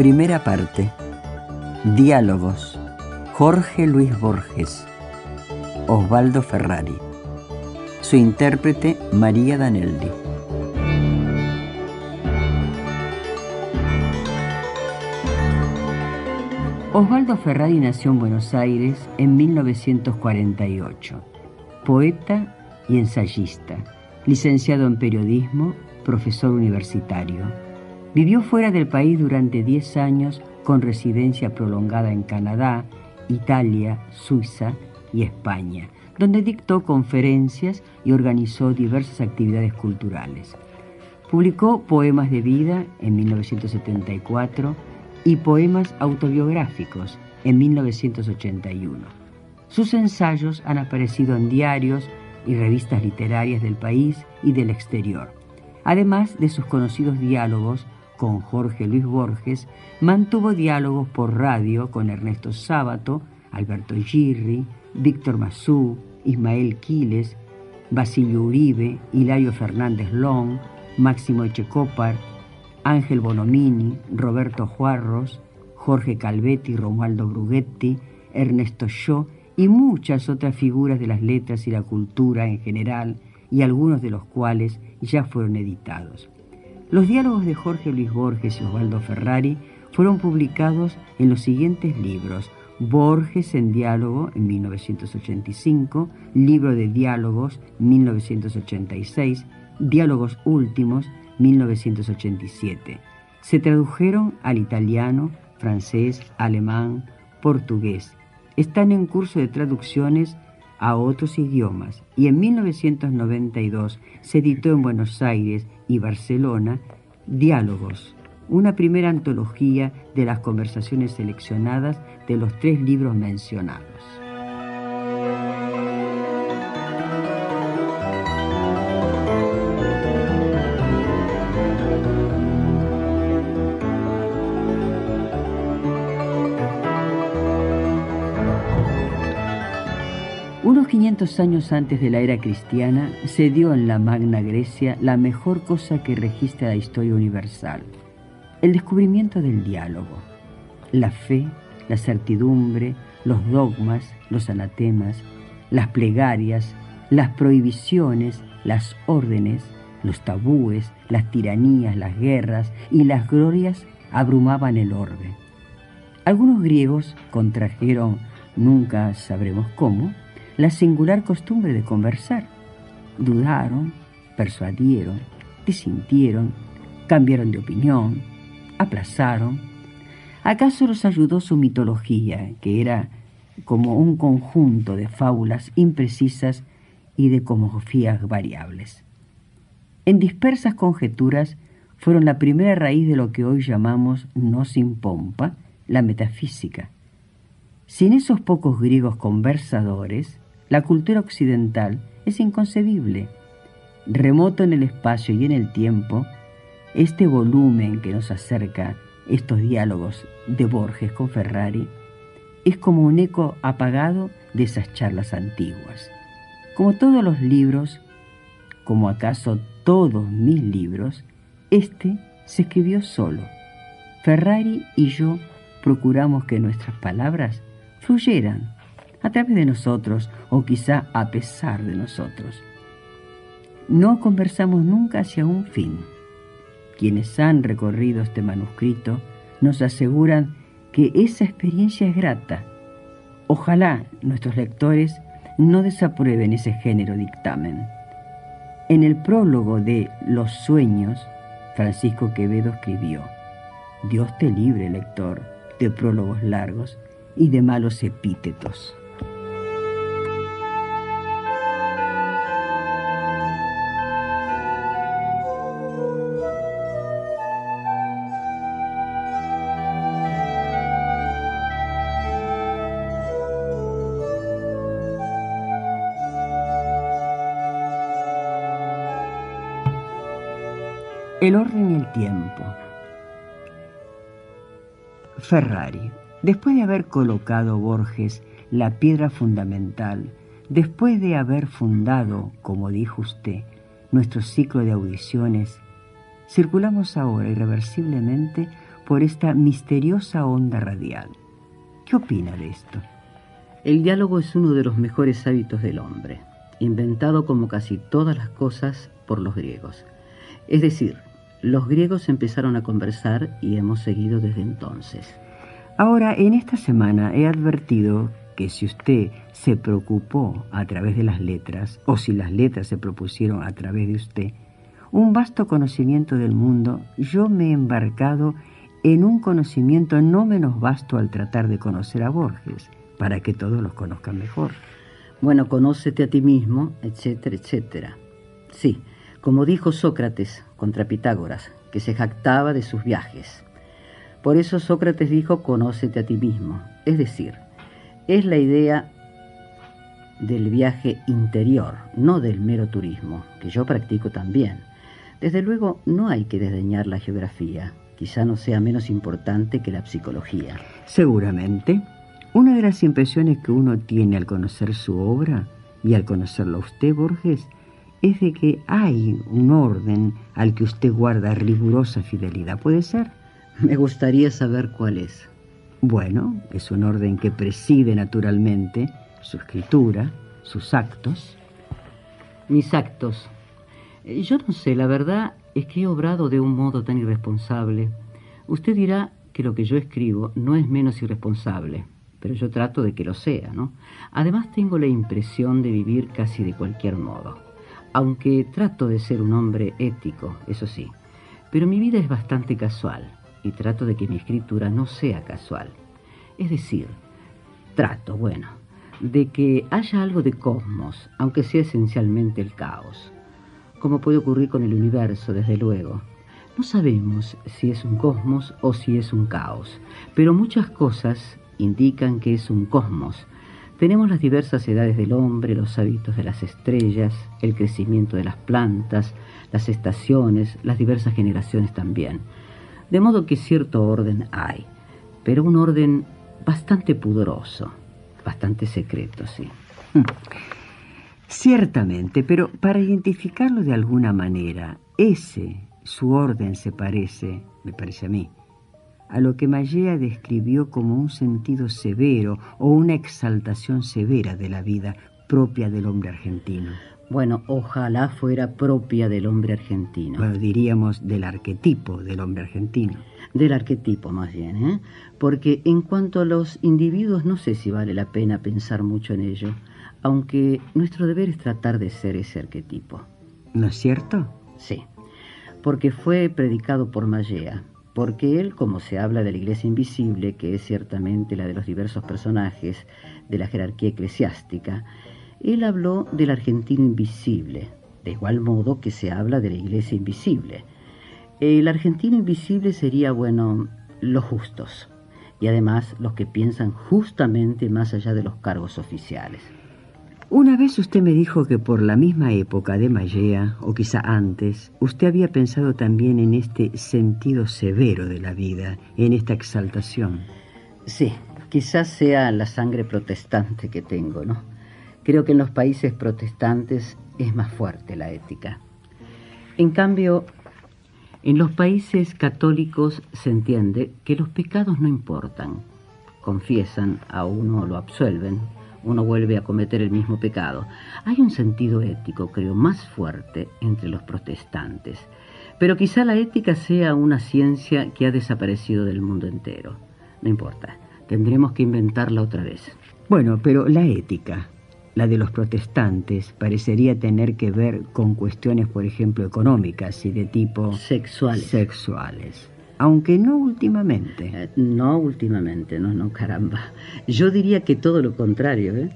Primera parte. Diálogos. Jorge Luis Borges. Osvaldo Ferrari. Su intérprete María Danelli. Osvaldo Ferrari nació en Buenos Aires en 1948. Poeta y ensayista, licenciado en periodismo, profesor universitario Vivió fuera del país durante 10 años con residencia prolongada en Canadá, Italia, Suiza y España, donde dictó conferencias y organizó diversas actividades culturales. Publicó poemas de vida en 1974 y poemas autobiográficos en 1981. Sus ensayos han aparecido en diarios y revistas literarias del país y del exterior, además de sus conocidos diálogos con Jorge Luis Borges, mantuvo diálogos por radio con Ernesto Sábato, Alberto Girri, Víctor Mazú, Ismael Quiles, Basilio Uribe, Hilario Fernández Long, Máximo Echecopar, Ángel Bonomini, Roberto Juarros, Jorge Calvetti, Romualdo Brughetti, Ernesto Shaw y muchas otras figuras de las letras y la cultura en general, y algunos de los cuales ya fueron editados. Los diálogos de Jorge Luis Borges y Osvaldo Ferrari fueron publicados en los siguientes libros. Borges en diálogo en 1985, Libro de Diálogos 1986, Diálogos Últimos 1987. Se tradujeron al italiano, francés, alemán, portugués. Están en curso de traducciones a otros idiomas y en 1992 se editó en Buenos Aires y Barcelona Diálogos, una primera antología de las conversaciones seleccionadas de los tres libros mencionados. 500 años antes de la era cristiana se dio en la Magna Grecia la mejor cosa que registra la historia universal, el descubrimiento del diálogo. La fe, la certidumbre, los dogmas, los anatemas, las plegarias, las prohibiciones, las órdenes, los tabúes, las tiranías, las guerras y las glorias abrumaban el orbe. Algunos griegos contrajeron, nunca sabremos cómo, la singular costumbre de conversar. Dudaron, persuadieron, disintieron, cambiaron de opinión, aplazaron. ¿Acaso los ayudó su mitología, que era como un conjunto de fábulas imprecisas y de cosmografías variables? En dispersas conjeturas fueron la primera raíz de lo que hoy llamamos, no sin pompa, la metafísica. Sin esos pocos griegos conversadores, la cultura occidental es inconcebible. Remoto en el espacio y en el tiempo, este volumen que nos acerca estos diálogos de Borges con Ferrari es como un eco apagado de esas charlas antiguas. Como todos los libros, como acaso todos mis libros, este se escribió solo. Ferrari y yo procuramos que nuestras palabras fluyeran a través de nosotros o quizá a pesar de nosotros. No conversamos nunca hacia un fin. Quienes han recorrido este manuscrito nos aseguran que esa experiencia es grata. Ojalá nuestros lectores no desaprueben ese género dictamen. En el prólogo de Los sueños, Francisco Quevedo escribió, Dios te libre, lector, de prólogos largos y de malos epítetos. El orden y el tiempo. Ferrari, después de haber colocado Borges la piedra fundamental, después de haber fundado, como dijo usted, nuestro ciclo de audiciones, circulamos ahora irreversiblemente por esta misteriosa onda radial. ¿Qué opina de esto? El diálogo es uno de los mejores hábitos del hombre, inventado como casi todas las cosas por los griegos. Es decir, los griegos empezaron a conversar y hemos seguido desde entonces. Ahora, en esta semana he advertido que si usted se preocupó a través de las letras, o si las letras se propusieron a través de usted, un vasto conocimiento del mundo, yo me he embarcado en un conocimiento no menos vasto al tratar de conocer a Borges, para que todos los conozcan mejor. Bueno, conócete a ti mismo, etcétera, etcétera. Sí, como dijo Sócrates contra Pitágoras, que se jactaba de sus viajes. Por eso Sócrates dijo, conócete a ti mismo. Es decir, es la idea del viaje interior, no del mero turismo, que yo practico también. Desde luego, no hay que desdeñar la geografía, quizá no sea menos importante que la psicología. Seguramente. Una de las impresiones que uno tiene al conocer su obra y al conocerlo a usted, Borges, es de que hay un orden al que usted guarda rigurosa fidelidad. ¿Puede ser? Me gustaría saber cuál es. Bueno, es un orden que preside naturalmente su escritura, sus actos. Mis actos. Yo no sé, la verdad es que he obrado de un modo tan irresponsable. Usted dirá que lo que yo escribo no es menos irresponsable, pero yo trato de que lo sea, ¿no? Además tengo la impresión de vivir casi de cualquier modo aunque trato de ser un hombre ético, eso sí, pero mi vida es bastante casual y trato de que mi escritura no sea casual. Es decir, trato, bueno, de que haya algo de cosmos, aunque sea esencialmente el caos, como puede ocurrir con el universo, desde luego. No sabemos si es un cosmos o si es un caos, pero muchas cosas indican que es un cosmos, tenemos las diversas edades del hombre, los hábitos de las estrellas, el crecimiento de las plantas, las estaciones, las diversas generaciones también. De modo que cierto orden hay, pero un orden bastante pudoroso, bastante secreto, sí. Hmm. Ciertamente, pero para identificarlo de alguna manera, ese, su orden se parece, me parece a mí, a lo que Mallea describió como un sentido severo o una exaltación severa de la vida propia del hombre argentino. Bueno, ojalá fuera propia del hombre argentino. Bueno, diríamos del arquetipo del hombre argentino. Del arquetipo más bien, ¿eh? Porque en cuanto a los individuos no sé si vale la pena pensar mucho en ello, aunque nuestro deber es tratar de ser ese arquetipo. ¿No es cierto? Sí, porque fue predicado por Mallea porque él, como se habla de la iglesia invisible, que es ciertamente la de los diversos personajes de la jerarquía eclesiástica, él habló del argentino invisible, de igual modo que se habla de la iglesia invisible. El argentino invisible sería, bueno, los justos, y además los que piensan justamente más allá de los cargos oficiales. Una vez usted me dijo que por la misma época de Mallea, o quizá antes, usted había pensado también en este sentido severo de la vida, en esta exaltación. Sí, quizás sea la sangre protestante que tengo, ¿no? Creo que en los países protestantes es más fuerte la ética. En cambio, En los países católicos se entiende que los pecados no importan. Confiesan, a uno lo absuelven, uno vuelve a cometer el mismo pecado. Hay un sentido ético, creo, más fuerte entre los protestantes. Pero quizá la ética sea una ciencia que ha desaparecido del mundo entero. No importa, tendremos que inventarla otra vez. Bueno, pero la ética, la de los protestantes, parecería tener que ver con cuestiones, por ejemplo, económicas y de tipo... Sexuales. Sexuales. Aunque no últimamente. Eh, no últimamente, no, no, caramba. Yo diría que todo lo contrario, ¿eh?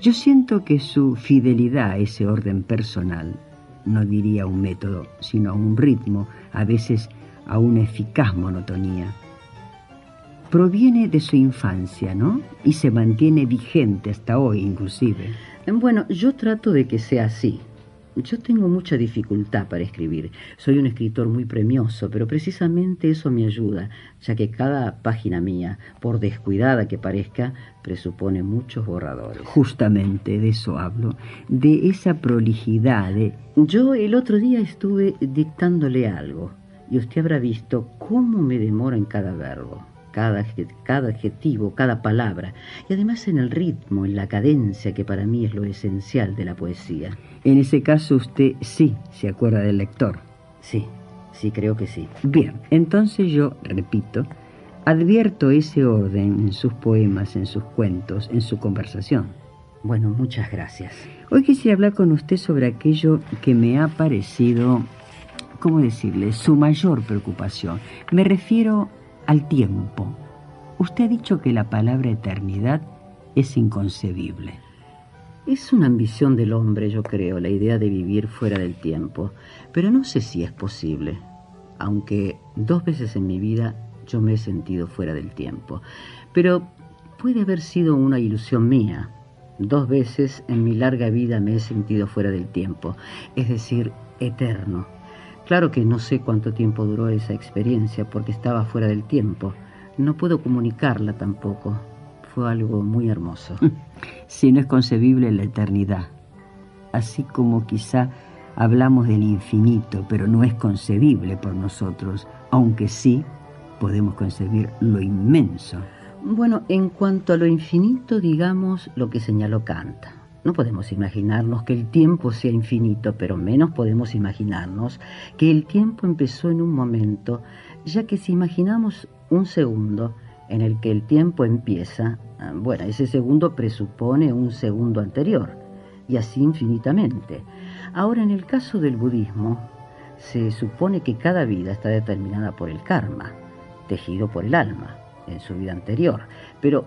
Yo siento que su fidelidad a ese orden personal, no diría un método, sino a un ritmo, a veces a una eficaz monotonía, proviene de su infancia, ¿no? Y se mantiene vigente hasta hoy inclusive. Bueno, yo trato de que sea así. Yo tengo mucha dificultad para escribir. Soy un escritor muy premioso, pero precisamente eso me ayuda, ya que cada página mía, por descuidada que parezca, presupone muchos borradores. Justamente de eso hablo, de esa prolijidad. De... Yo el otro día estuve dictándole algo, y usted habrá visto cómo me demoro en cada verbo cada, cada adjetivo, cada palabra, y además en el ritmo, en la cadencia, que para mí es lo esencial de la poesía. En ese caso usted sí se acuerda del lector. Sí, sí, creo que sí. Bien, entonces yo, repito, advierto ese orden en sus poemas, en sus cuentos, en su conversación. Bueno, muchas gracias. Hoy quisiera hablar con usted sobre aquello que me ha parecido, ¿cómo decirle?, su mayor preocupación. Me refiero al tiempo. Usted ha dicho que la palabra eternidad es inconcebible. Es una ambición del hombre, yo creo, la idea de vivir fuera del tiempo, pero no sé si es posible, aunque dos veces en mi vida yo me he sentido fuera del tiempo. Pero puede haber sido una ilusión mía. Dos veces en mi larga vida me he sentido fuera del tiempo, es decir, eterno. Claro que no sé cuánto tiempo duró esa experiencia porque estaba fuera del tiempo. No puedo comunicarla tampoco. Fue algo muy hermoso. Si no es concebible la eternidad. Así como quizá hablamos del infinito, pero no es concebible por nosotros, aunque sí podemos concebir lo inmenso. Bueno, en cuanto a lo infinito, digamos lo que señaló Kant. No podemos imaginarnos que el tiempo sea infinito, pero menos podemos imaginarnos que el tiempo empezó en un momento, ya que si imaginamos un segundo en el que el tiempo empieza, ah, bueno, ese segundo presupone un segundo anterior, y así infinitamente. Ahora, en el caso del budismo, se supone que cada vida está determinada por el karma, tejido por el alma en su vida anterior, pero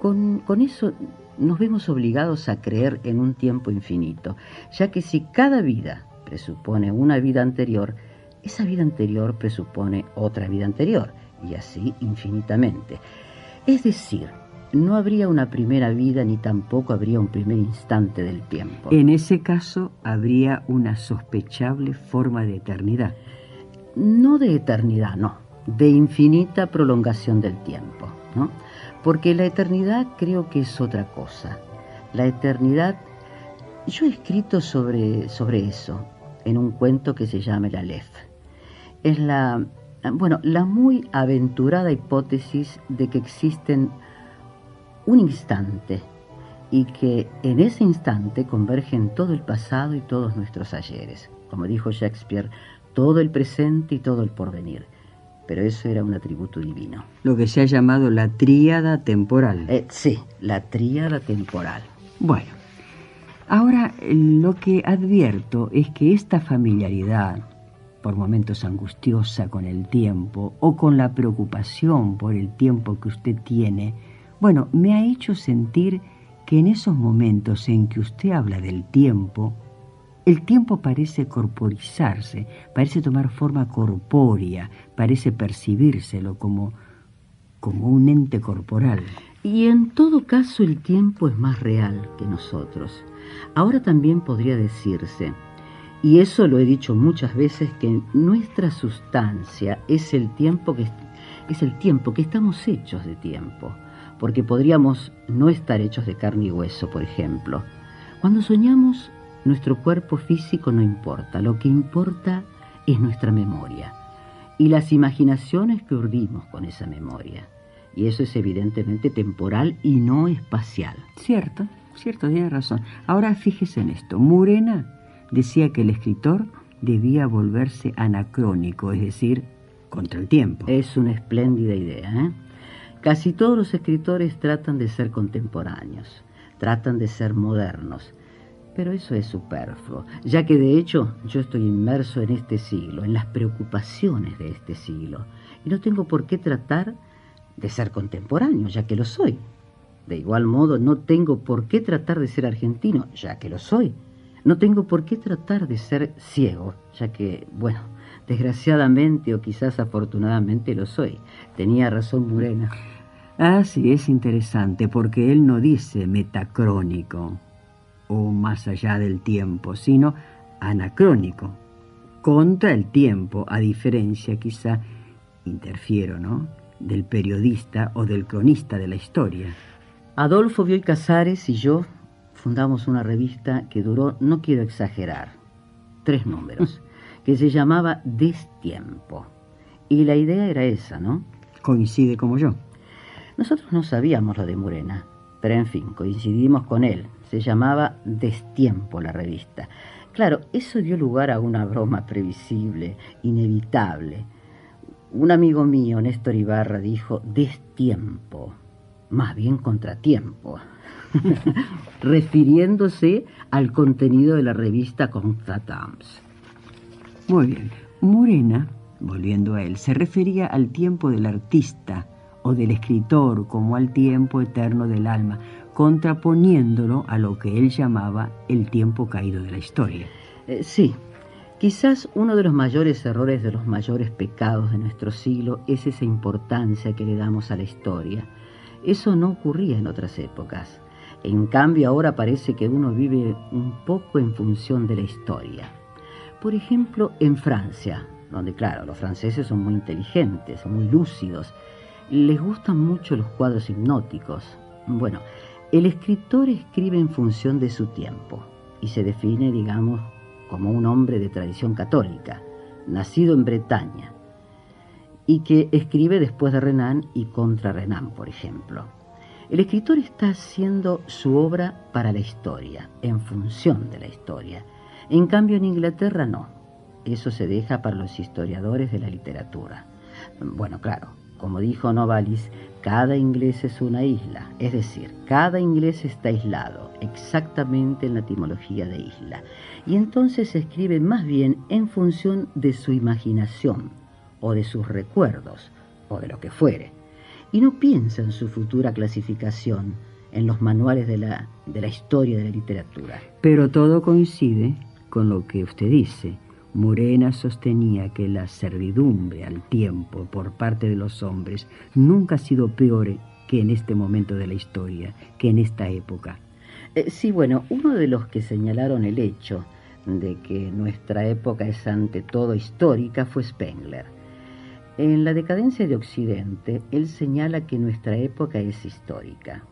con, con eso nos vemos obligados a creer en un tiempo infinito, ya que si cada vida presupone una vida anterior, esa vida anterior presupone otra vida anterior, y así infinitamente. Es decir, no habría una primera vida ni tampoco habría un primer instante del tiempo. En ese caso, habría una sospechable forma de eternidad. No de eternidad, no, de infinita prolongación del tiempo, ¿no? Porque la eternidad creo que es otra cosa. La eternidad, yo he escrito sobre, sobre eso en un cuento que se llama El Aleph. Es la, bueno, la muy aventurada hipótesis de que existen un instante y que en ese instante convergen todo el pasado y todos nuestros ayeres. Como dijo Shakespeare, todo el presente y todo el porvenir pero eso era un atributo divino. Lo que se ha llamado la tríada temporal. Eh, sí, la tríada temporal. Bueno, ahora lo que advierto es que esta familiaridad, por momentos angustiosa con el tiempo o con la preocupación por el tiempo que usted tiene, bueno, me ha hecho sentir que en esos momentos en que usted habla del tiempo, el tiempo parece corporizarse, parece tomar forma corpórea, parece percibírselo como, como un ente corporal. Y en todo caso el tiempo es más real que nosotros. Ahora también podría decirse, y eso lo he dicho muchas veces, que nuestra sustancia es el tiempo que, es el tiempo, que estamos hechos de tiempo, porque podríamos no estar hechos de carne y hueso, por ejemplo. Cuando soñamos nuestro cuerpo físico no importa, lo que importa es nuestra memoria. y las imaginaciones que urdimos con esa memoria. Y eso es evidentemente temporal y no espacial. Cierto, cierto, tiene razón. Ahora fíjese en esto. Murena decía que el escritor debía volverse anacrónico, es decir, contra el tiempo. Es una espléndida idea. ¿eh? Casi todos los escritores tratan de ser contemporáneos, tratan de ser modernos. Pero eso es superfluo, ya que de hecho yo estoy inmerso en este siglo, en las preocupaciones de este siglo, y no tengo por qué tratar de ser contemporáneo, ya que lo soy. De igual modo, no tengo por qué tratar de ser argentino, ya que lo soy. No tengo por qué tratar de ser ciego, ya que, bueno, desgraciadamente o quizás afortunadamente lo soy. Tenía razón Murena. Ah, sí, es interesante, porque él no dice metacrónico o más allá del tiempo, sino anacrónico, contra el tiempo, a diferencia quizá, interfiero, ¿no?, del periodista o del cronista de la historia. Adolfo Bioy Casares y yo fundamos una revista que duró, no quiero exagerar, tres números, que se llamaba Destiempo. Y la idea era esa, ¿no? Coincide como yo. Nosotros no sabíamos lo de Murena, pero en fin, coincidimos con él. Se llamaba Destiempo la revista. Claro, eso dio lugar a una broma previsible, inevitable. Un amigo mío, Néstor Ibarra, dijo Destiempo, más bien contratiempo. refiriéndose al contenido de la revista Contratemps. Muy bien. Morena, volviendo a él, se refería al tiempo del artista o del escritor como al tiempo eterno del alma, contraponiéndolo a lo que él llamaba el tiempo caído de la historia. Eh, sí, quizás uno de los mayores errores de los mayores pecados de nuestro siglo es esa importancia que le damos a la historia. Eso no ocurría en otras épocas. En cambio ahora parece que uno vive un poco en función de la historia. Por ejemplo, en Francia, donde claro, los franceses son muy inteligentes, muy lúcidos, les gustan mucho los cuadros hipnóticos. Bueno, el escritor escribe en función de su tiempo y se define, digamos, como un hombre de tradición católica, nacido en Bretaña, y que escribe después de Renan y contra Renan, por ejemplo. El escritor está haciendo su obra para la historia, en función de la historia. En cambio, en Inglaterra no. Eso se deja para los historiadores de la literatura. Bueno, claro, como dijo Novalis, cada inglés es una isla, es decir, cada inglés está aislado, exactamente en la etimología de isla, y entonces se escribe más bien en función de su imaginación, o de sus recuerdos, o de lo que fuere y no piensa en su futura clasificación en los manuales de la, de la historia de la literatura. Pero todo coincide con lo que usted dice. Morena sostenía que la servidumbre al tiempo por parte de los hombres nunca ha sido peor que en este momento de la historia, que en esta época. Eh, sí, bueno, uno de los que señalaron el hecho de que nuestra época es ante todo histórica fue Spengler en la decadencia de Occidente, él señala que nuestra época es histórica.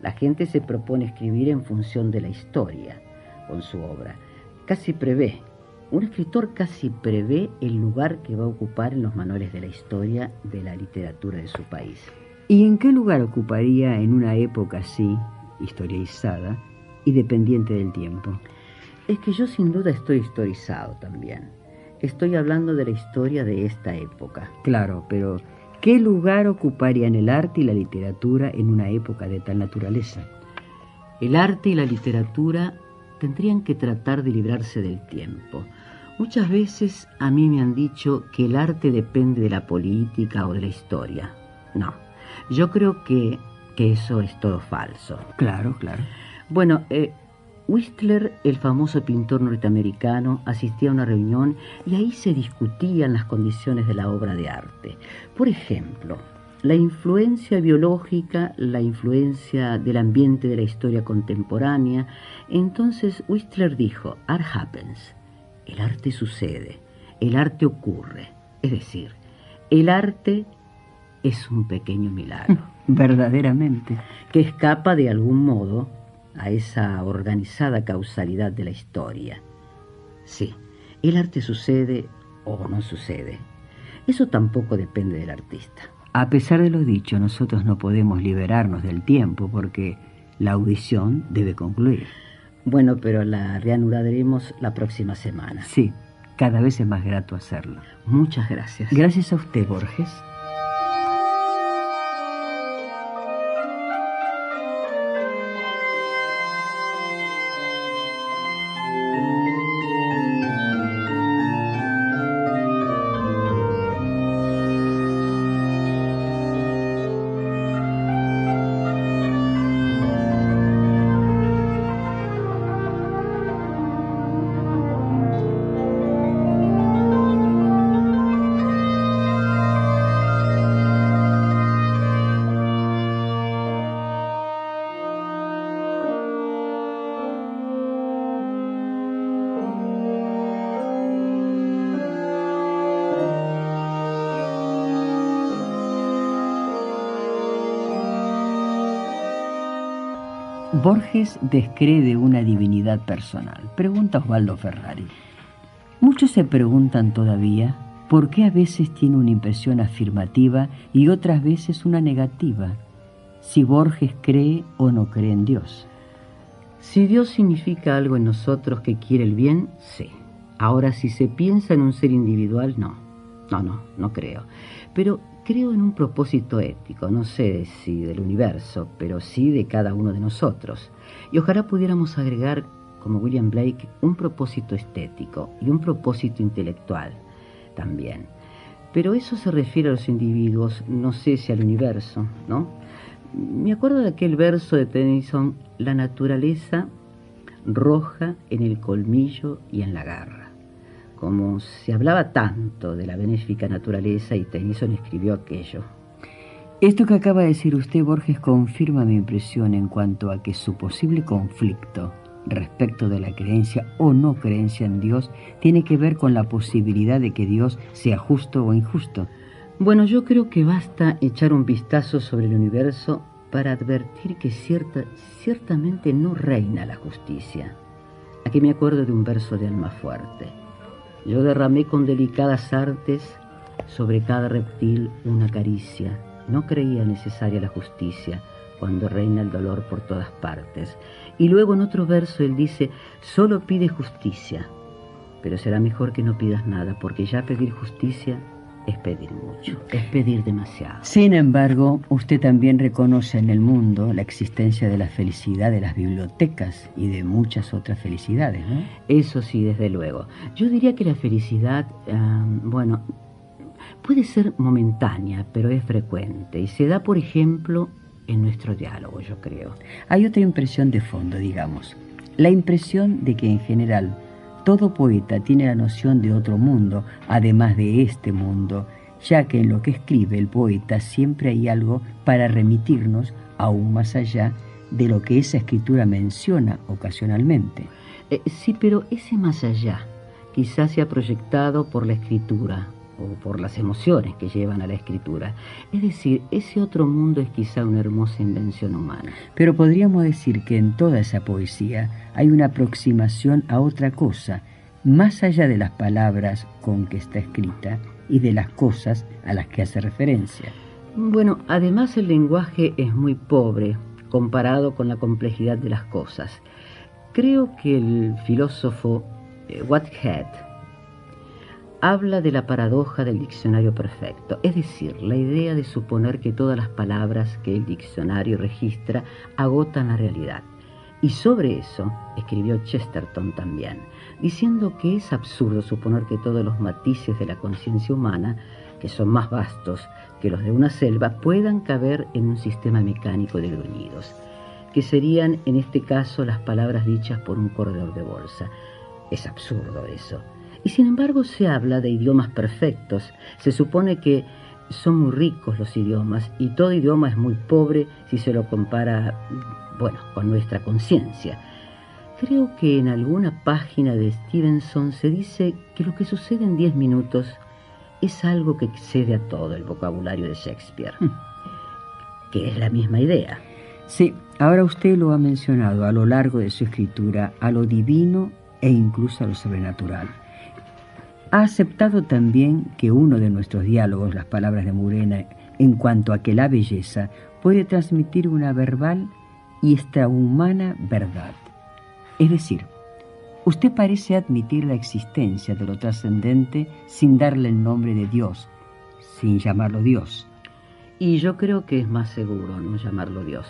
La gente se propone escribir en función de la historia con su obra. Casi prevé, un escritor casi prevé el lugar que va a ocupar en los manuales de la historia de la literatura de su país. ¿Y en qué lugar ocuparía en una época así, historizada y dependiente del tiempo? Es que yo sin duda estoy historizado también. Estoy hablando de la historia de esta época. Claro, pero ¿qué lugar ocuparían el arte y la literatura en una época de tal naturaleza? El arte y la literatura tendrían que tratar de librarse del tiempo. Muchas veces a mí me han dicho que el arte depende de la política o de la historia. No, yo creo que, que eso es todo falso. Claro, claro. Bueno, eh, Whistler, el famoso pintor norteamericano, asistía a una reunión y ahí se discutían las condiciones de la obra de arte. Por ejemplo, la influencia biológica, la influencia del ambiente de la historia contemporánea. Entonces Whistler dijo, art happens, el arte sucede, el arte ocurre. Es decir, el arte es un pequeño milagro. Verdaderamente. Que escapa de algún modo a esa organizada causalidad de la historia. Sí, el arte sucede o no sucede. Eso tampoco depende del artista. A pesar de lo dicho, nosotros no podemos liberarnos del tiempo porque la audición debe concluir. Bueno, pero la reanudaremos la próxima semana. Sí, cada vez es más grato hacerlo. Muchas gracias. Gracias a usted, Borges. Borges descree de una divinidad personal. Pregunta Osvaldo Ferrari. Muchos se preguntan todavía por qué a veces tiene una impresión afirmativa y otras veces una negativa, si Borges cree o no cree en Dios. Si Dios significa algo en nosotros que quiere el bien, sí. Ahora, si se piensa en un ser individual, no. No, no, no creo. Pero creo en un propósito ético, no sé si del universo, pero sí de cada uno de nosotros. Y ojalá pudiéramos agregar, como William Blake, un propósito estético y un propósito intelectual también. Pero eso se refiere a los individuos, no sé si al universo, ¿no? Me acuerdo de aquel verso de Tennyson, la naturaleza roja en el colmillo y en la garra como se hablaba tanto de la benéfica naturaleza y Tennyson escribió aquello. Esto que acaba de decir usted, Borges, confirma mi impresión en cuanto a que su posible conflicto respecto de la creencia o no creencia en Dios tiene que ver con la posibilidad de que Dios sea justo o injusto. Bueno, yo creo que basta echar un vistazo sobre el universo para advertir que cierta, ciertamente no reina la justicia. Aquí me acuerdo de un verso de Alma Fuerte. Yo derramé con delicadas artes sobre cada reptil una caricia. No creía necesaria la justicia cuando reina el dolor por todas partes. Y luego en otro verso él dice, solo pide justicia, pero será mejor que no pidas nada, porque ya pedir justicia es pedir mucho, es pedir demasiado. Sin embargo, usted también reconoce en el mundo la existencia de la felicidad de las bibliotecas y de muchas otras felicidades, ¿no? Eso sí, desde luego. Yo diría que la felicidad, bueno, puede ser momentánea, pero es frecuente y se da, por ejemplo, en nuestro diálogo, yo creo. Hay otra impresión de fondo, digamos. La impresión de que en general todo poeta tiene la noción de otro mundo, además de este mundo, ya que en lo que escribe el poeta siempre hay algo para remitirnos aún más allá de lo que esa escritura menciona ocasionalmente. Eh, sí, pero ese más allá quizás sea proyectado por la escritura, o por las emociones que llevan a la escritura. Es decir, ese otro mundo es quizá una hermosa invención humana. Pero podríamos decir que en toda esa poesía hay una aproximación a otra cosa, más allá de las palabras con que está escrita y de las cosas a las que hace referencia. Bueno, además el lenguaje es muy pobre comparado con la complejidad de las cosas. Creo que el filósofo eh, Whitehead habla de la paradoja del diccionario perfecto, es decir, la idea de suponer que todas las palabras que el diccionario registra agotan la realidad. Y sobre eso escribió Chesterton también, diciendo que es absurdo suponer que todos los matices de la conciencia humana, que son más vastos que los de una selva, puedan caber en un sistema mecánico de gruñidos, que serían en este caso las palabras dichas por un corredor de bolsa. Es absurdo eso. Y sin embargo se habla de idiomas perfectos. Se supone que son muy ricos los idiomas y todo idioma es muy pobre si se lo compara, bueno, con nuestra conciencia. Creo que en alguna página de Stevenson se dice que lo que sucede en diez minutos es algo que excede a todo el vocabulario de Shakespeare, hmm. que es la misma idea. Sí, ahora usted lo ha mencionado a lo largo de su escritura, a lo divino e incluso a lo sobrenatural. Ha aceptado también que uno de nuestros diálogos, las palabras de Murena, en cuanto a que la belleza puede transmitir una verbal y extrahumana verdad. Es decir, usted parece admitir la existencia de lo trascendente sin darle el nombre de Dios, sin llamarlo Dios. Y yo creo que es más seguro no llamarlo Dios.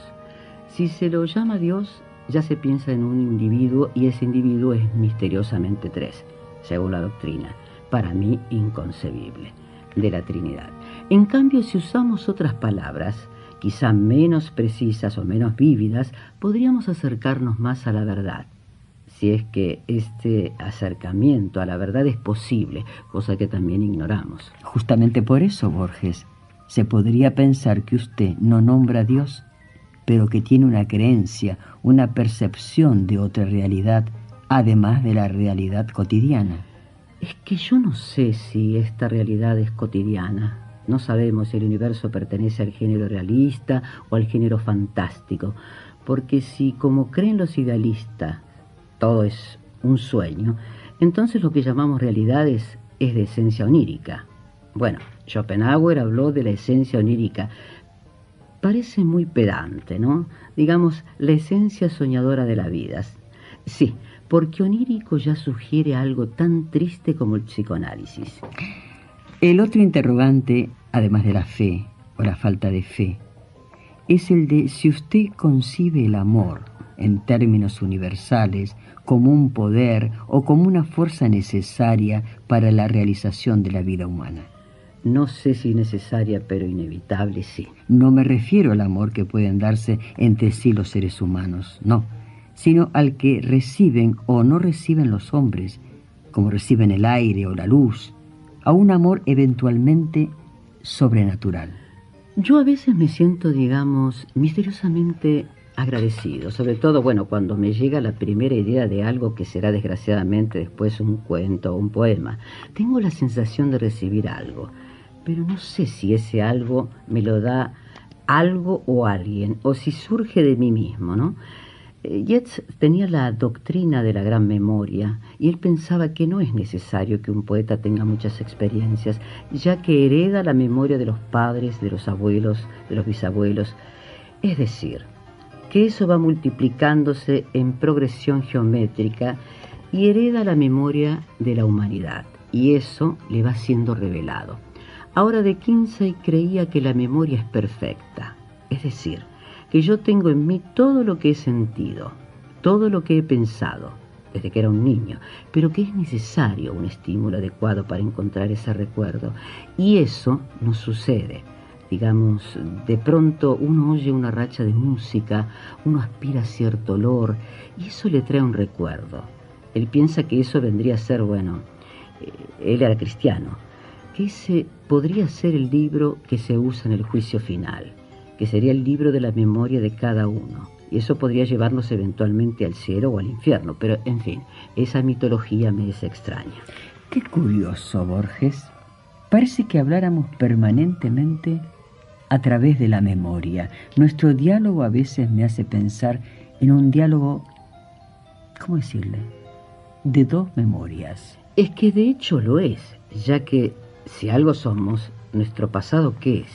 Si se lo llama Dios, ya se piensa en un individuo y ese individuo es misteriosamente tres, según la doctrina, para mí inconcebible, de la Trinidad. En cambio, si usamos otras palabras, quizá menos precisas o menos vívidas, podríamos acercarnos más a la verdad, si es que este acercamiento a la verdad es posible, cosa que también ignoramos. Justamente por eso, Borges, se podría pensar que usted no nombra a Dios, pero que tiene una creencia, una percepción de otra realidad, además de la realidad cotidiana. Es que yo no sé si esta realidad es cotidiana. No sabemos si el universo pertenece al género realista o al género fantástico, porque si, como creen los idealistas, todo es un sueño, entonces lo que llamamos realidades es de esencia onírica. Bueno, Schopenhauer habló de la esencia onírica. Parece muy pedante, ¿no? Digamos, la esencia soñadora de la vida. Sí, porque onírico ya sugiere algo tan triste como el psicoanálisis. El otro interrogante, además de la fe o la falta de fe, es el de si usted concibe el amor en términos universales como un poder o como una fuerza necesaria para la realización de la vida humana. No sé si necesaria, pero inevitable sí. No me refiero al amor que pueden darse entre sí los seres humanos, no, sino al que reciben o no reciben los hombres, como reciben el aire o la luz, a un amor eventualmente sobrenatural. Yo a veces me siento, digamos, misteriosamente agradecido, sobre todo, bueno, cuando me llega la primera idea de algo que será desgraciadamente después un cuento o un poema. Tengo la sensación de recibir algo, pero no sé si ese algo me lo da algo o alguien, o si surge de mí mismo, ¿no? Yeats tenía la doctrina de la gran memoria y él pensaba que no es necesario que un poeta tenga muchas experiencias, ya que hereda la memoria de los padres, de los abuelos, de los bisabuelos. Es decir, que eso va multiplicándose en progresión geométrica y hereda la memoria de la humanidad, y eso le va siendo revelado. Ahora de Kinsey creía que la memoria es perfecta, es decir, que yo tengo en mí todo lo que he sentido, todo lo que he pensado, desde que era un niño, pero que es necesario un estímulo adecuado para encontrar ese recuerdo. Y eso no sucede digamos, de pronto uno oye una racha de música, uno aspira cierto olor y eso le trae un recuerdo. Él piensa que eso vendría a ser, bueno, eh, él era cristiano, que ese podría ser el libro que se usa en el juicio final, que sería el libro de la memoria de cada uno. Y eso podría llevarnos eventualmente al cielo o al infierno, pero en fin, esa mitología me es extraña. Qué curioso, Borges. Parece que habláramos permanentemente a través de la memoria. Nuestro diálogo a veces me hace pensar en un diálogo, ¿cómo decirle?, de dos memorias. Es que de hecho lo es, ya que si algo somos, nuestro pasado ¿qué es?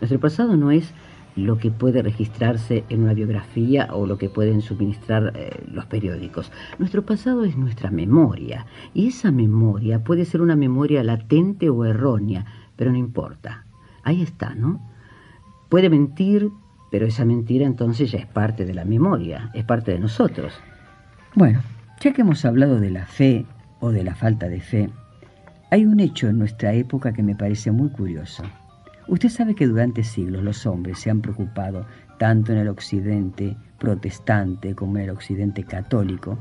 Nuestro pasado no es lo que puede registrarse en una biografía o lo que pueden suministrar eh, los periódicos. Nuestro pasado es nuestra memoria y esa memoria puede ser una memoria latente o errónea, pero no importa. Ahí está, ¿no? Puede mentir, pero esa mentira entonces ya es parte de la memoria, es parte de nosotros. Bueno, ya que hemos hablado de la fe o de la falta de fe, hay un hecho en nuestra época que me parece muy curioso. Usted sabe que durante siglos los hombres se han preocupado, tanto en el occidente protestante como en el occidente católico,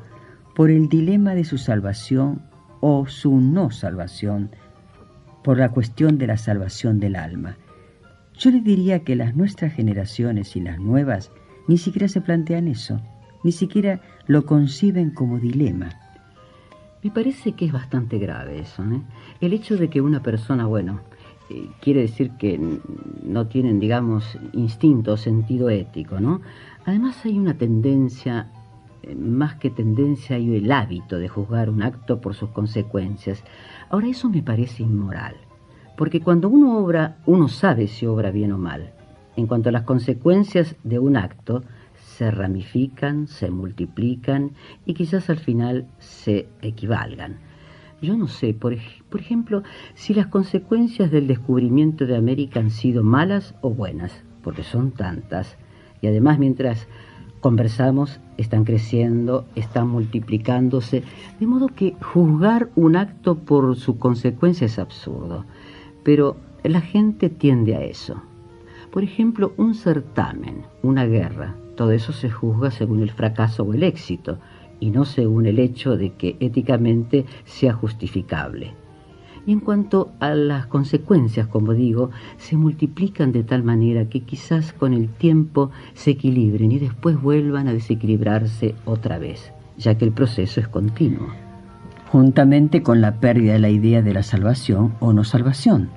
por el dilema de su salvación o su no salvación, por la cuestión de la salvación del alma. Yo le diría que las nuestras generaciones y las nuevas ni siquiera se plantean eso, ni siquiera lo conciben como dilema. Me parece que es bastante grave eso. ¿eh? El hecho de que una persona, bueno, eh, quiere decir que no tienen, digamos, instinto o sentido ético, ¿no? Además hay una tendencia más que tendencia hay el hábito de juzgar un acto por sus consecuencias. Ahora eso me parece inmoral, porque cuando uno obra, uno sabe si obra bien o mal. En cuanto a las consecuencias de un acto, se ramifican, se multiplican y quizás al final se equivalgan. Yo no sé, por, por, ejemplo, si las consecuencias del descubrimiento de América han sido malas o buenas, porque son tantas. Y además mientras conversamos, están creciendo, están multiplicándose, de modo que juzgar un acto por su consecuencia es absurdo. Pero la gente tiende a eso. Por ejemplo, un certamen, una guerra, todo eso se juzga según el fracaso o el éxito, y no según el hecho de que éticamente sea justificable. Y en cuanto a las consecuencias, como digo, se multiplican de tal manera que quizás con el tiempo se equilibren y después vuelvan a desequilibrarse otra vez, ya que el proceso es continuo. Juntamente con la pérdida de la idea de la salvación o no salvación.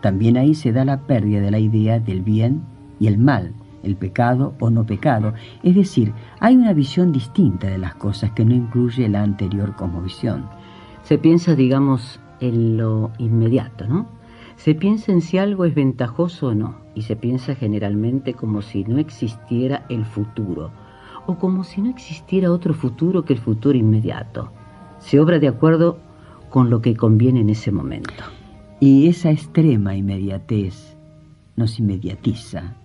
También ahí se da la pérdida de la idea del bien y el mal, el pecado o no pecado. Es decir, hay una visión distinta de las cosas que no incluye la anterior visión. Se piensa, digamos, en lo inmediato, ¿no? Se piensa en si algo es ventajoso o no, y se piensa generalmente como si no existiera el futuro, o como si no existiera otro futuro que el futuro inmediato. Se obra de acuerdo con lo que conviene en ese momento. Y esa extrema inmediatez nos inmediatiza,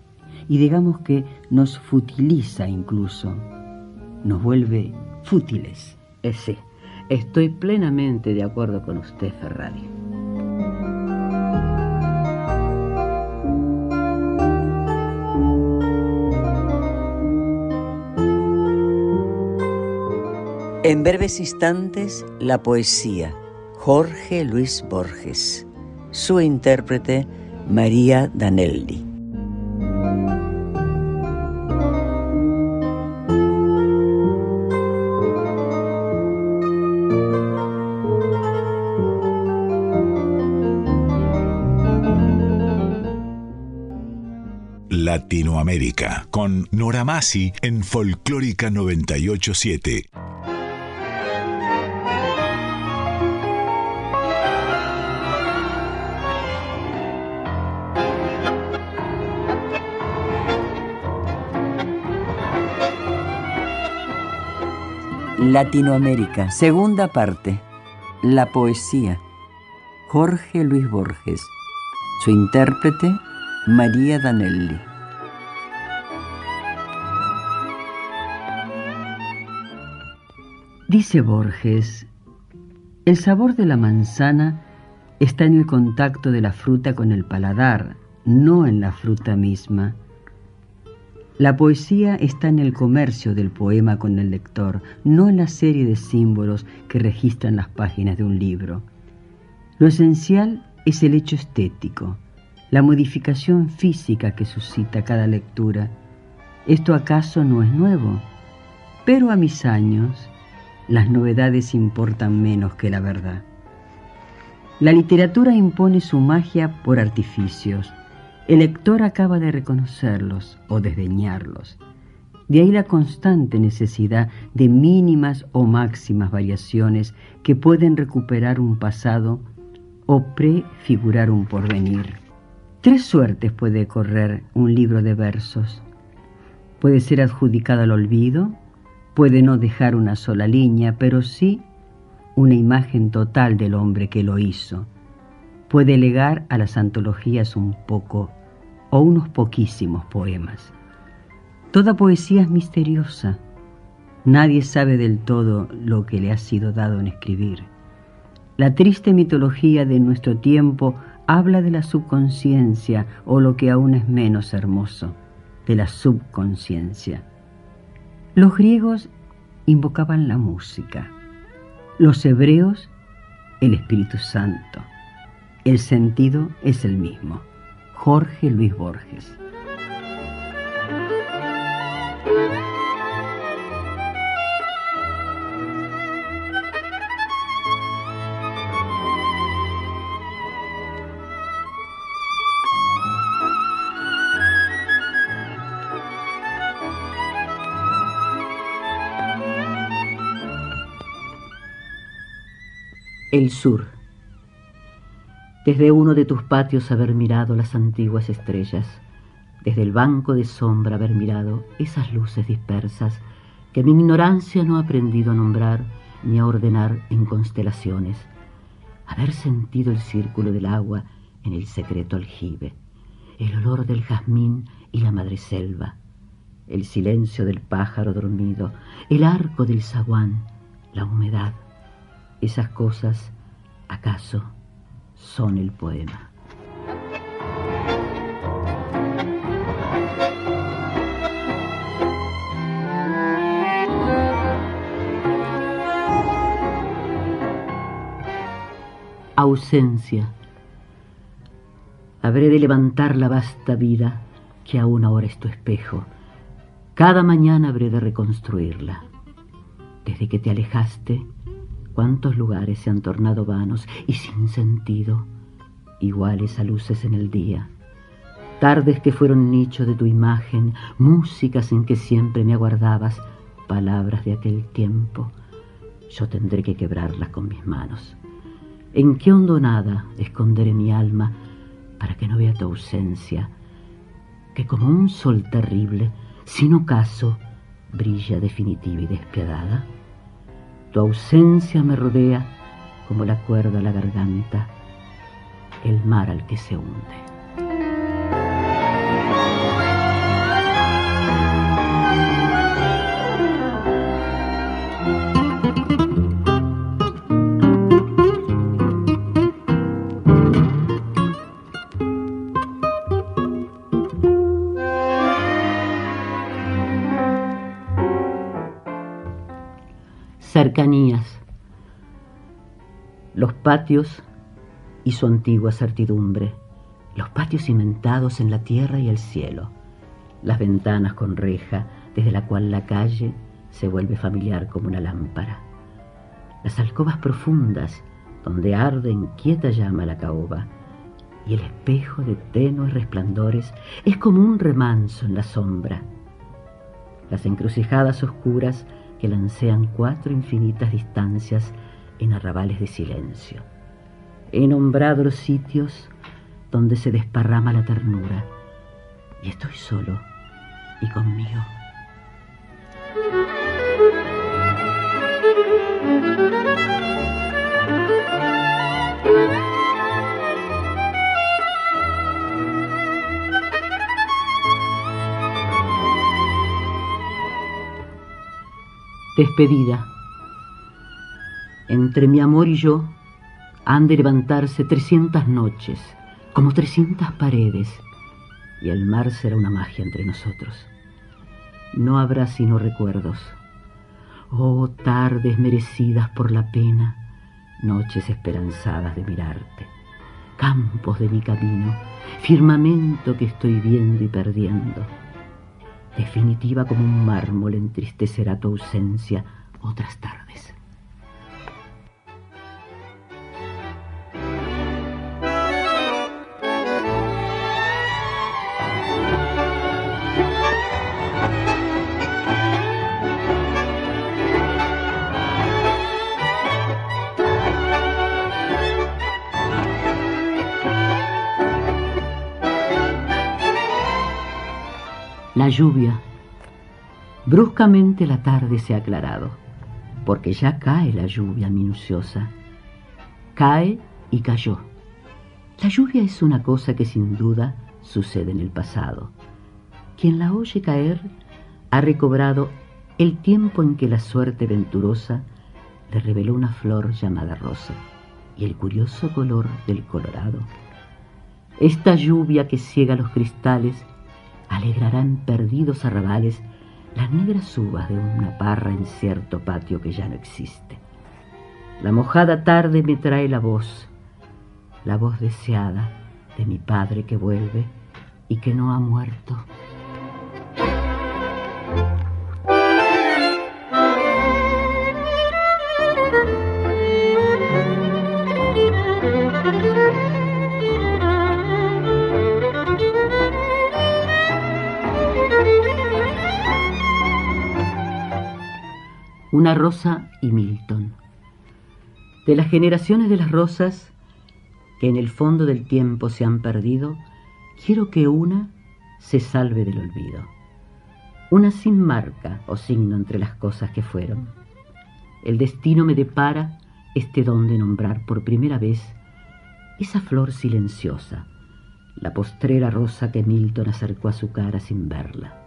y digamos que nos futiliza incluso, nos vuelve fútiles. Sí. Estoy plenamente de acuerdo con usted, Ferrari. En breves instantes, la poesía. Jorge Luis Borges. Su intérprete, María Danelli. Con Nora Masi en Folclórica 987. Latinoamérica, segunda parte. La poesía. Jorge Luis Borges. Su intérprete, María Danelli. Dice Borges, el sabor de la manzana está en el contacto de la fruta con el paladar, no en la fruta misma. La poesía está en el comercio del poema con el lector, no en la serie de símbolos que registran las páginas de un libro. Lo esencial es el hecho estético, la modificación física que suscita cada lectura. ¿Esto acaso no es nuevo? Pero a mis años, las novedades importan menos que la verdad. La literatura impone su magia por artificios. El lector acaba de reconocerlos o desdeñarlos. De ahí la constante necesidad de mínimas o máximas variaciones que pueden recuperar un pasado o prefigurar un porvenir. Tres suertes puede correr un libro de versos. Puede ser adjudicado al olvido, Puede no dejar una sola línea, pero sí una imagen total del hombre que lo hizo. Puede legar a las antologías un poco o unos poquísimos poemas. Toda poesía es misteriosa. Nadie sabe del todo lo que le ha sido dado en escribir. La triste mitología de nuestro tiempo habla de la subconsciencia o lo que aún es menos hermoso, de la subconsciencia. Los griegos invocaban la música, los hebreos el Espíritu Santo. El sentido es el mismo. Jorge Luis Borges. El sur. Desde uno de tus patios haber mirado las antiguas estrellas, desde el banco de sombra haber mirado esas luces dispersas que mi ignorancia no ha aprendido a nombrar ni a ordenar en constelaciones, haber sentido el círculo del agua en el secreto aljibe, el olor del jazmín y la madreselva, el silencio del pájaro dormido, el arco del zaguán, la humedad, esas cosas, acaso, son el poema. Ausencia. Habré de levantar la vasta vida que aún ahora es tu espejo. Cada mañana habré de reconstruirla. Desde que te alejaste, cuántos lugares se han tornado vanos y sin sentido, iguales a luces en el día. Tardes que fueron nicho de tu imagen, músicas en que siempre me aguardabas, palabras de aquel tiempo. Yo tendré que quebrarlas con mis manos. ¿En qué hondonada esconderé mi alma para que no vea tu ausencia, que como un sol terrible, sin ocaso, brilla definitiva y despiadada? Tu ausencia me rodea como la cuerda a la garganta, el mar al que se hunde. Patios y su antigua certidumbre, los patios cimentados en la tierra y el cielo, las ventanas con reja desde la cual la calle se vuelve familiar como una lámpara, las alcobas profundas donde arde en quieta llama la caoba, y el espejo de tenues resplandores es como un remanso en la sombra. Las encrucijadas oscuras que lancean cuatro infinitas distancias en arrabales de silencio. He nombrado los sitios donde se desparrama la ternura y estoy solo y conmigo. Despedida. Entre mi amor y yo han de levantarse trescientas noches, como trescientas paredes, y el mar será una magia entre nosotros. No habrá sino recuerdos. Oh, tardes merecidas por la pena, noches esperanzadas de mirarte, campos de mi camino, firmamento que estoy viendo y perdiendo definitiva como un mármol entristecerá tu ausencia otras tardes. Lluvia. Bruscamente la tarde se ha aclarado, porque ya cae la lluvia minuciosa. Cae y cayó. La lluvia es una cosa que sin duda sucede en el pasado. Quien la oye caer ha recobrado el tiempo en que la suerte venturosa le reveló una flor llamada rosa y el curioso color del colorado. Esta lluvia que ciega los cristales alegrará en perdidos arrabales las negras uvas de una parra en cierto patio que ya no existe. La mojada tarde me trae la voz, la voz deseada de mi padre que vuelve y que no ha muerto. Una rosa y Milton. De las generaciones de las rosas que en el fondo del tiempo se han perdido, quiero que una se salve del olvido. Una sin marca o signo entre las cosas que fueron. El destino me depara este don de nombrar por primera vez esa flor silenciosa, la postrera rosa que Milton acercó a su cara sin verla.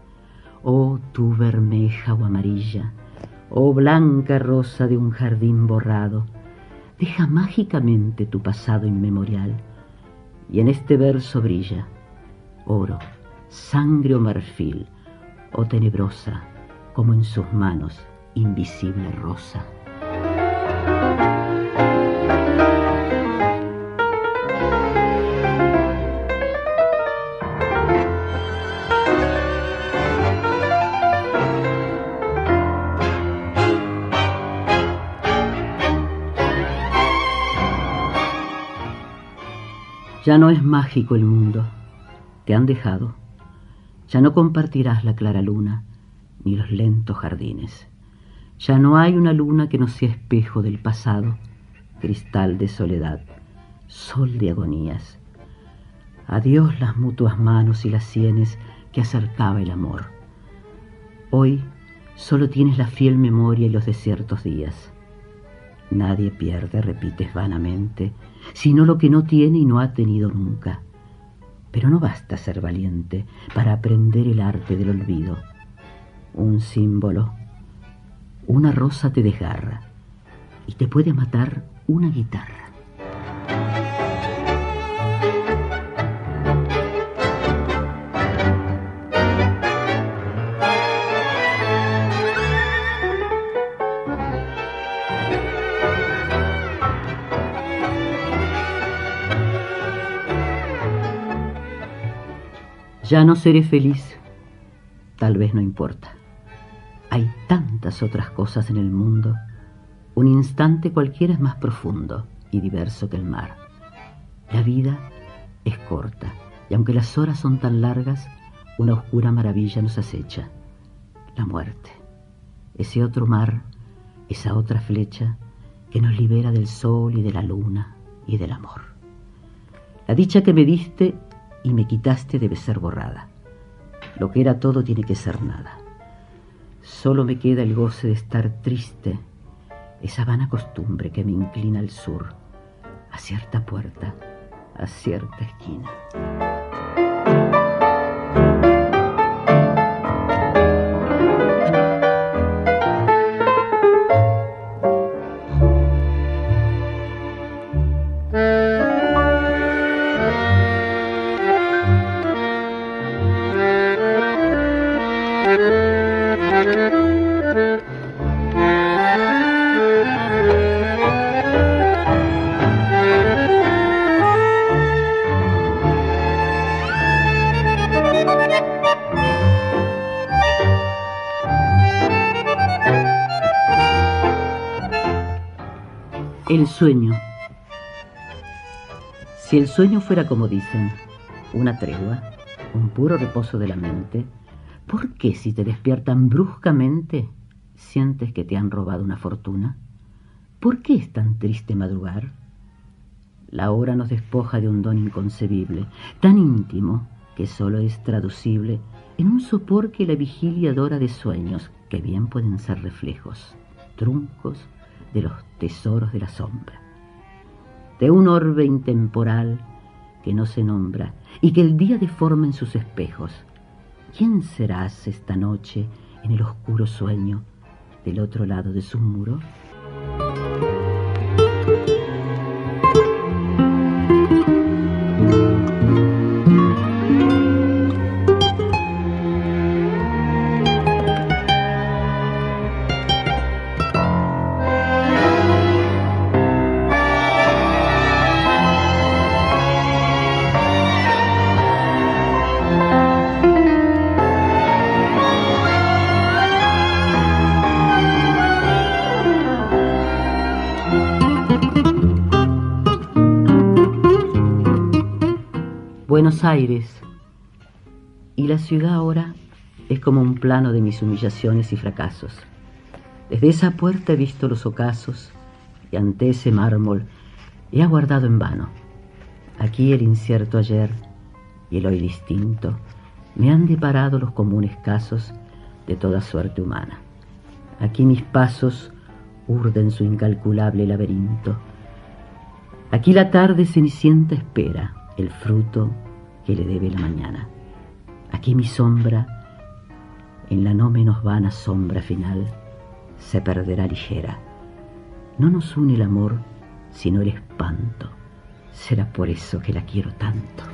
Oh tú bermeja o amarilla, oh blanca rosa de un jardín borrado, deja mágicamente tu pasado inmemorial, y en este verso brilla oro, sangre o marfil, o tenebrosa, como en sus manos invisible rosa. Ya no es mágico el mundo, te han dejado. Ya no compartirás la clara luna ni los lentos jardines. Ya no hay una luna que no sea espejo del pasado, cristal de soledad, sol de agonías. Adiós las mutuas manos y las sienes que acercaba el amor. Hoy solo tienes la fiel memoria y los desiertos días. Nadie pierde, repites vanamente, sino lo que no tiene y no ha tenido nunca. Pero no basta ser valiente para aprender el arte del olvido. Un símbolo, una rosa te desgarra y te puede matar una guitarra. Ya no seré feliz, tal vez no importa. Hay tantas otras cosas en el mundo. Un instante cualquiera es más profundo y diverso que el mar. La vida es corta y aunque las horas son tan largas, una oscura maravilla nos acecha. La muerte. Ese otro mar, esa otra flecha que nos libera del sol y de la luna y del amor. La dicha que me diste y me quitaste debe ser borrada. Lo que era todo tiene que ser nada. Solo me queda el goce de estar triste, esa vana costumbre que me inclina al sur, a cierta puerta, a cierta esquina. El sueño. Si el sueño fuera como dicen, una tregua, un puro reposo de la mente, ¿por qué si te despiertan bruscamente sientes que te han robado una fortuna? ¿Por qué es tan triste madrugar? La hora nos despoja de un don inconcebible, tan íntimo que solo es traducible en un sopor que la vigilia dora de sueños que bien pueden ser reflejos, truncos de los tesoros de la sombra, de un orbe intemporal que no se nombra y que el día deforma en sus espejos. ¿Quién serás esta noche en el oscuro sueño del otro lado de su muro? Aires. Y la ciudad ahora es como un plano de mis humillaciones y fracasos. Desde esa puerta he visto los ocasos, y ante ese mármol he aguardado en vano. Aquí el incierto ayer y el hoy distinto me han deparado los comunes casos de toda suerte humana. Aquí mis pasos urden su incalculable laberinto. Aquí la tarde cenicienta espera el fruto que le debe la mañana. Aquí mi sombra, en la no menos vana sombra final, se perderá ligera. No nos une el amor, sino el espanto. Será por eso que la quiero tanto.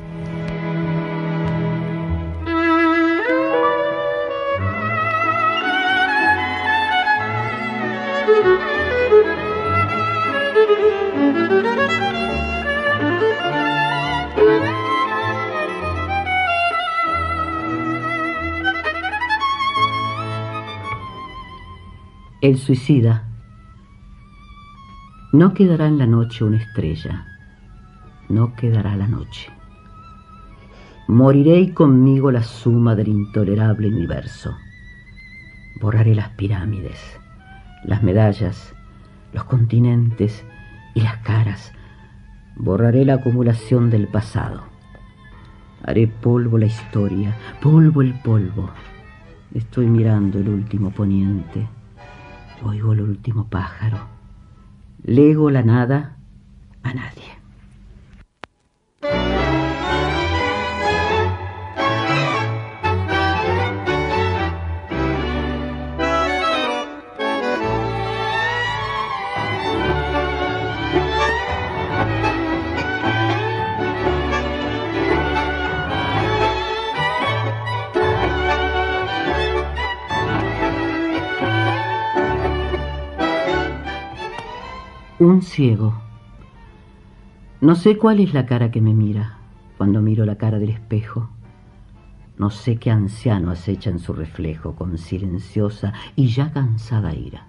El suicida. No quedará en la noche una estrella, no quedará la noche. Moriré y conmigo la suma del intolerable universo. Borraré las pirámides, las medallas, los continentes y las caras. Borraré la acumulación del pasado. Haré polvo la historia, polvo el polvo. Estoy mirando el último poniente Oigo el último pájaro. Lego la nada a nadie. Un ciego. No sé cuál es la cara que me mira cuando miro la cara del espejo. No sé qué anciano acecha en su reflejo con silenciosa y ya cansada ira.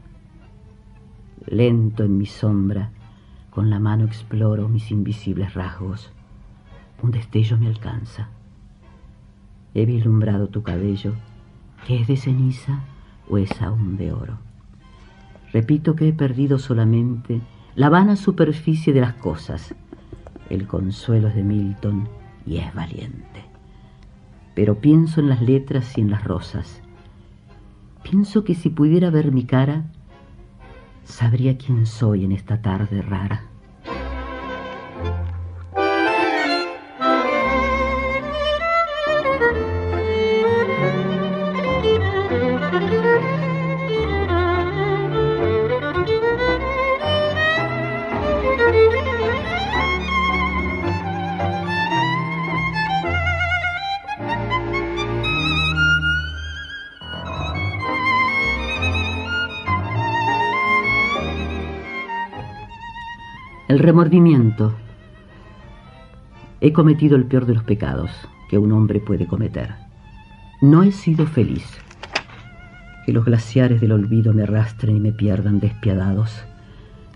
Lento en mi sombra, con la mano exploro mis invisibles rasgos. Un destello me alcanza. He vislumbrado tu cabello, que es de ceniza o es aún de oro. Repito que he perdido solamente la vana superficie de las cosas. El consuelo es de Milton y es valiente. Pero pienso en las letras y en las rosas. Pienso que si pudiera ver mi cara, sabría quién soy en esta tarde rara. Remordimiento. He cometido el peor de los pecados que un hombre puede cometer. No he sido feliz. Que los glaciares del olvido me arrastren y me pierdan despiadados.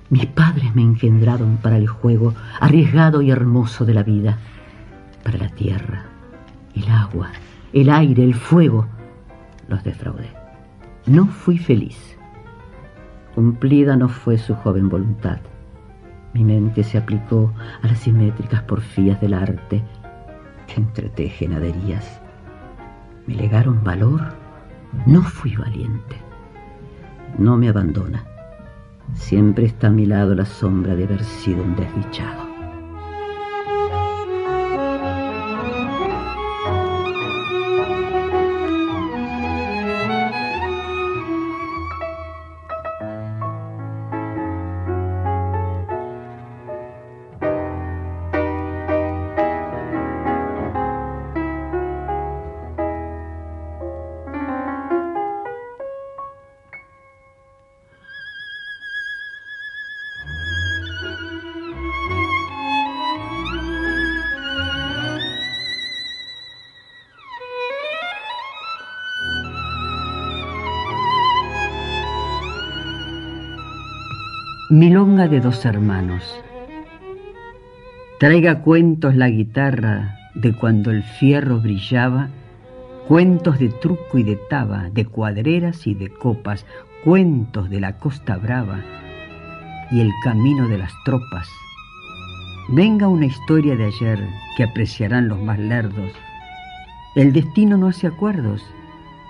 Mis padres me engendraron para el juego arriesgado y hermoso de la vida, para la tierra, el agua, el aire, el fuego. Los defraudé. No fui feliz. Cumplida no fue su joven voluntad. Mi mente se aplicó a las simétricas porfías del arte que entretejen. Me legaron valor, no fui valiente. No me abandona. Siempre está a mi lado la sombra de haber sido un desdichado. Milonga de dos hermanos. Traiga cuentos la guitarra de cuando el fierro brillaba, cuentos de truco y de taba, de cuadreras y de copas, cuentos de la costa brava, y el camino de las tropas. Venga una historia de ayer que apreciarán los más lerdos. El destino no hace acuerdos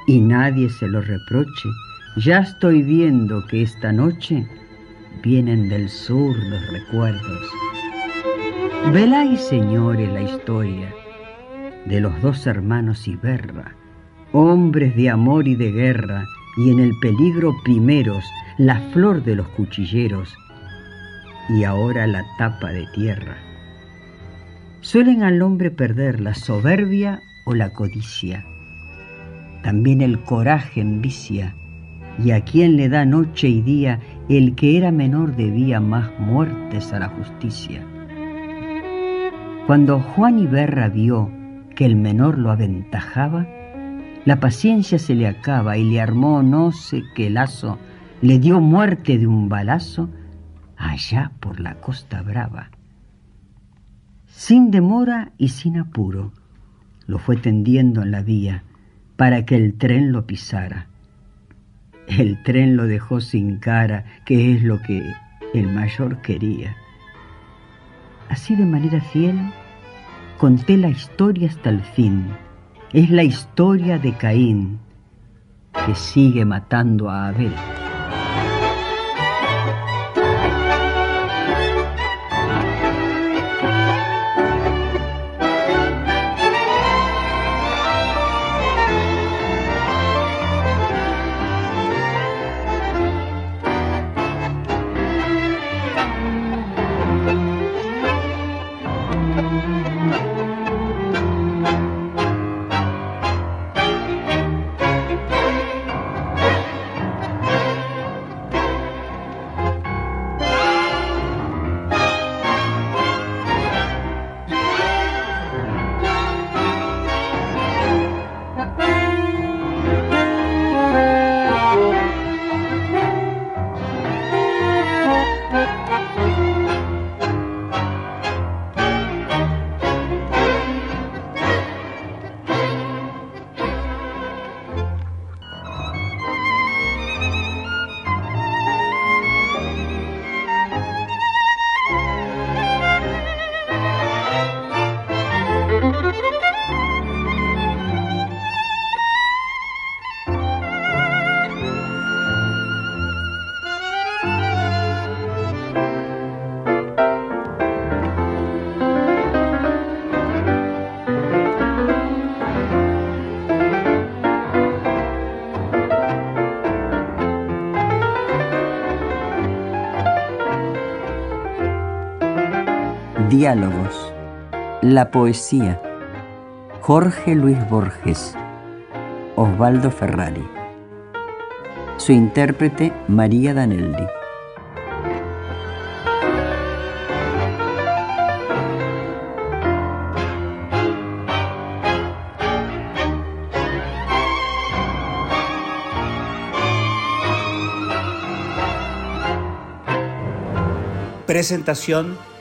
y nadie se lo reproche. Ya estoy viendo que esta noche vienen del sur los recuerdos. Veláis, señores, la historia de los dos hermanos Iberra, hombres de amor y de guerra, y en el peligro primeros, la flor de los cuchilleros, y ahora la tapa de tierra. Suelen al hombre perder la soberbia o la codicia. También el coraje envicia, y a quien le da noche y día, el que era menor debía más muertes a la justicia. Cuando Juan Iberra vio que el menor lo aventajaba, la paciencia se le acaba y le armó no sé qué lazo, le dio muerte de un balazo allá por la costa brava. Sin demora y sin apuro, lo fue tendiendo en la vía para que el tren lo pisara. El tren lo dejó sin cara, que es lo que el mayor quería. Así de manera fiel, conté la historia hasta el fin. Es la historia de Caín, que sigue matando a Abel. Diálogos. La poesía. Jorge Luis Borges. Osvaldo Ferrari. Su intérprete María Danelli. Presentación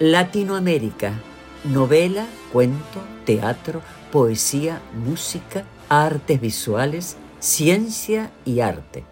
Latinoamérica. Novela, cuento, teatro, poesía, música, artes visuales, ciencia y arte.